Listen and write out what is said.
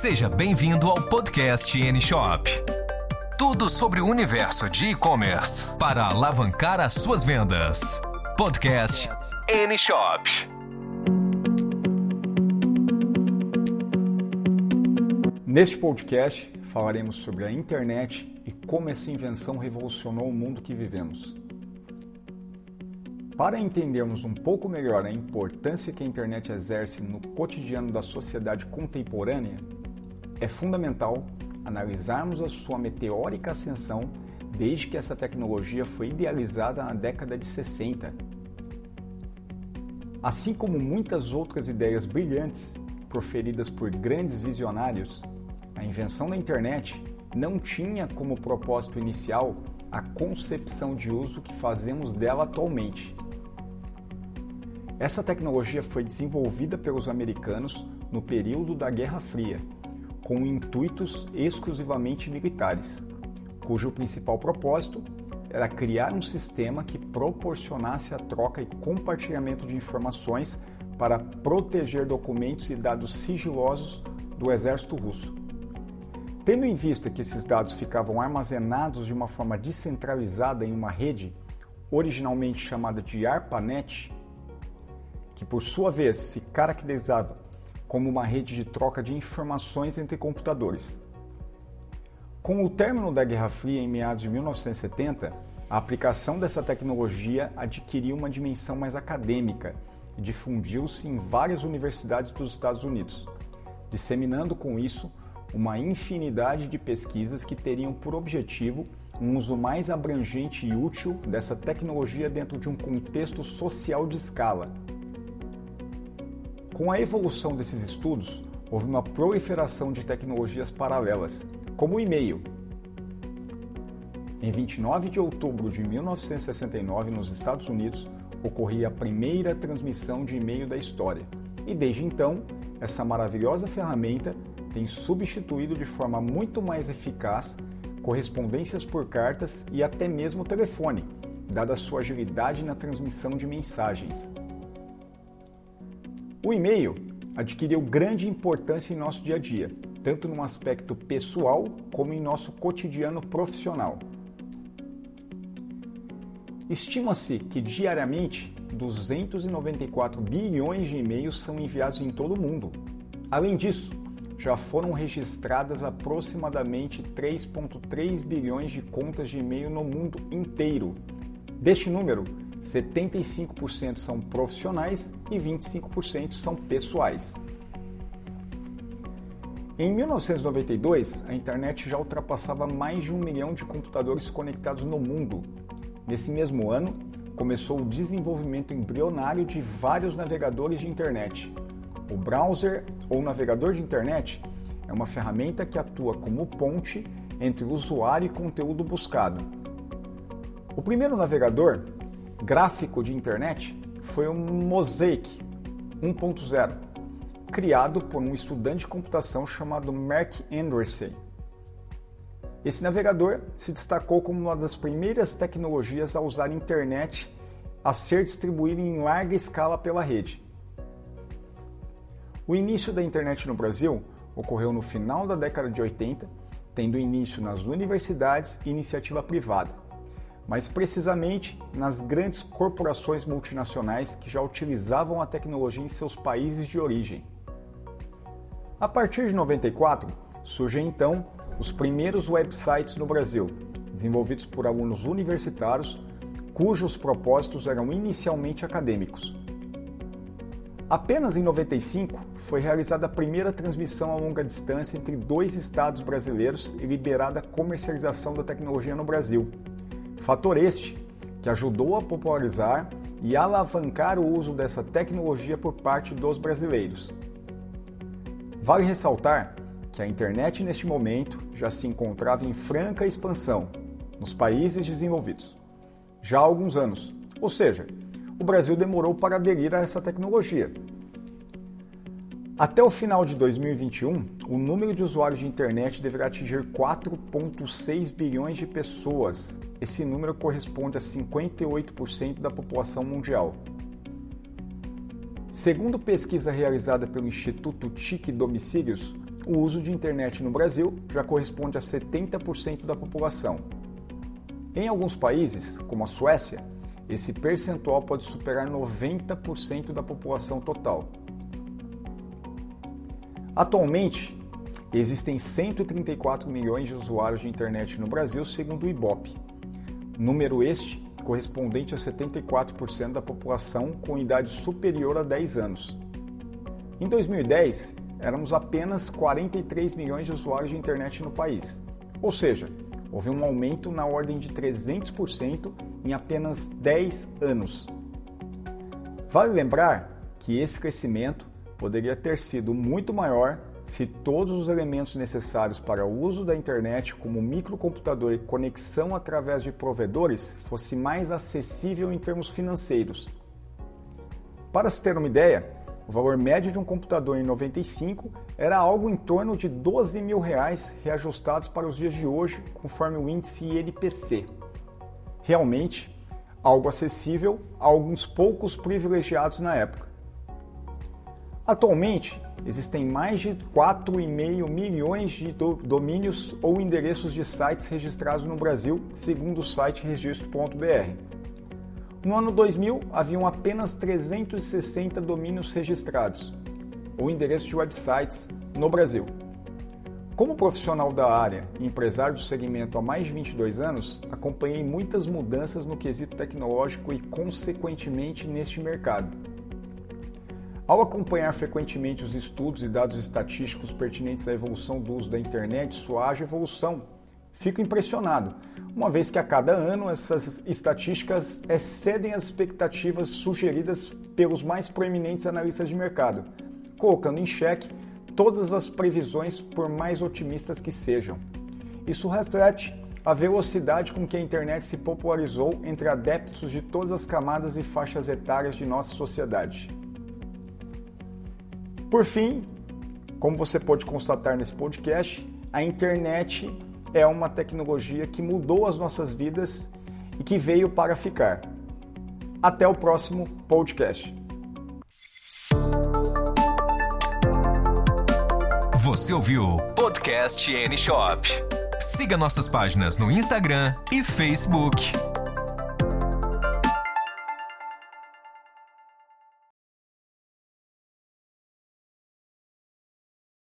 Seja bem-vindo ao podcast N-Shop. Tudo sobre o universo de e-commerce para alavancar as suas vendas. Podcast N-Shop. Neste podcast falaremos sobre a internet e como essa invenção revolucionou o mundo que vivemos. Para entendermos um pouco melhor a importância que a internet exerce no cotidiano da sociedade contemporânea, é fundamental analisarmos a sua meteórica ascensão desde que essa tecnologia foi idealizada na década de 60. Assim como muitas outras ideias brilhantes proferidas por grandes visionários, a invenção da internet não tinha como propósito inicial a concepção de uso que fazemos dela atualmente. Essa tecnologia foi desenvolvida pelos americanos no período da Guerra Fria com intuitos exclusivamente militares, cujo principal propósito era criar um sistema que proporcionasse a troca e compartilhamento de informações para proteger documentos e dados sigilosos do exército russo. Tendo em vista que esses dados ficavam armazenados de uma forma descentralizada em uma rede, originalmente chamada de ARPANET, que por sua vez se caracterizava como uma rede de troca de informações entre computadores. Com o término da Guerra Fria em meados de 1970, a aplicação dessa tecnologia adquiriu uma dimensão mais acadêmica e difundiu-se em várias universidades dos Estados Unidos, disseminando com isso uma infinidade de pesquisas que teriam por objetivo um uso mais abrangente e útil dessa tecnologia dentro de um contexto social de escala, com a evolução desses estudos, houve uma proliferação de tecnologias paralelas, como o e-mail. Em 29 de outubro de 1969, nos Estados Unidos, ocorria a primeira transmissão de e-mail da história. E desde então, essa maravilhosa ferramenta tem substituído de forma muito mais eficaz correspondências por cartas e até mesmo telefone, dada sua agilidade na transmissão de mensagens. O e-mail adquiriu grande importância em nosso dia a dia, tanto no aspecto pessoal como em nosso cotidiano profissional. Estima-se que diariamente 294 bilhões de e-mails são enviados em todo o mundo. Além disso, já foram registradas aproximadamente 3,3 bilhões de contas de e-mail no mundo inteiro. Deste número, 75% são profissionais e 25% são pessoais. Em 1992, a internet já ultrapassava mais de um milhão de computadores conectados no mundo. Nesse mesmo ano, começou o desenvolvimento embrionário de vários navegadores de internet. O browser ou navegador de internet é uma ferramenta que atua como ponte entre o usuário e conteúdo buscado. O primeiro navegador gráfico de internet foi o Mosaic 1.0, criado por um estudante de computação chamado Mark Anderson. Esse navegador se destacou como uma das primeiras tecnologias a usar a internet a ser distribuída em larga escala pela rede. O início da internet no Brasil ocorreu no final da década de 80, tendo início nas universidades e iniciativa privada mas precisamente nas grandes corporações multinacionais que já utilizavam a tecnologia em seus países de origem. A partir de 94, surgem então os primeiros websites no Brasil, desenvolvidos por alunos universitários cujos propósitos eram inicialmente acadêmicos. Apenas em 95 foi realizada a primeira transmissão a longa distância entre dois estados brasileiros e liberada a comercialização da tecnologia no Brasil, Fator este que ajudou a popularizar e alavancar o uso dessa tecnologia por parte dos brasileiros. Vale ressaltar que a internet neste momento já se encontrava em franca expansão nos países desenvolvidos já há alguns anos, ou seja, o Brasil demorou para aderir a essa tecnologia. Até o final de 2021, o número de usuários de internet deverá atingir 4,6 bilhões de pessoas, esse número corresponde a 58% da população mundial. Segundo pesquisa realizada pelo Instituto TIC Domicílios, o uso de internet no Brasil já corresponde a 70% da população. Em alguns países, como a Suécia, esse percentual pode superar 90% da população total. Atualmente, existem 134 milhões de usuários de internet no Brasil, segundo o IBOP. Número este correspondente a 74% da população com idade superior a 10 anos. Em 2010, éramos apenas 43 milhões de usuários de internet no país. Ou seja, houve um aumento na ordem de 300% em apenas 10 anos. Vale lembrar que esse crescimento poderia ter sido muito maior se todos os elementos necessários para o uso da internet, como microcomputador e conexão através de provedores, fosse mais acessível em termos financeiros. Para se ter uma ideia, o valor médio de um computador em 95 era algo em torno de 12 mil reais reajustados para os dias de hoje, conforme o índice INPC. Realmente, algo acessível a alguns poucos privilegiados na época. Atualmente, existem mais de 4,5 milhões de domínios ou endereços de sites registrados no Brasil, segundo o site registro.br. No ano 2000, haviam apenas 360 domínios registrados, ou endereços de websites, no Brasil. Como profissional da área e empresário do segmento há mais de 22 anos, acompanhei muitas mudanças no quesito tecnológico e, consequentemente, neste mercado. Ao acompanhar frequentemente os estudos e dados estatísticos pertinentes à evolução do uso da internet, sua ágil evolução, fico impressionado, uma vez que a cada ano essas estatísticas excedem as expectativas sugeridas pelos mais proeminentes analistas de mercado, colocando em xeque todas as previsões, por mais otimistas que sejam. Isso reflete a velocidade com que a internet se popularizou entre adeptos de todas as camadas e faixas etárias de nossa sociedade. Por fim, como você pode constatar nesse podcast, a internet é uma tecnologia que mudou as nossas vidas e que veio para ficar. Até o próximo podcast. Você ouviu Podcast N Shop. Siga nossas páginas no Instagram e Facebook.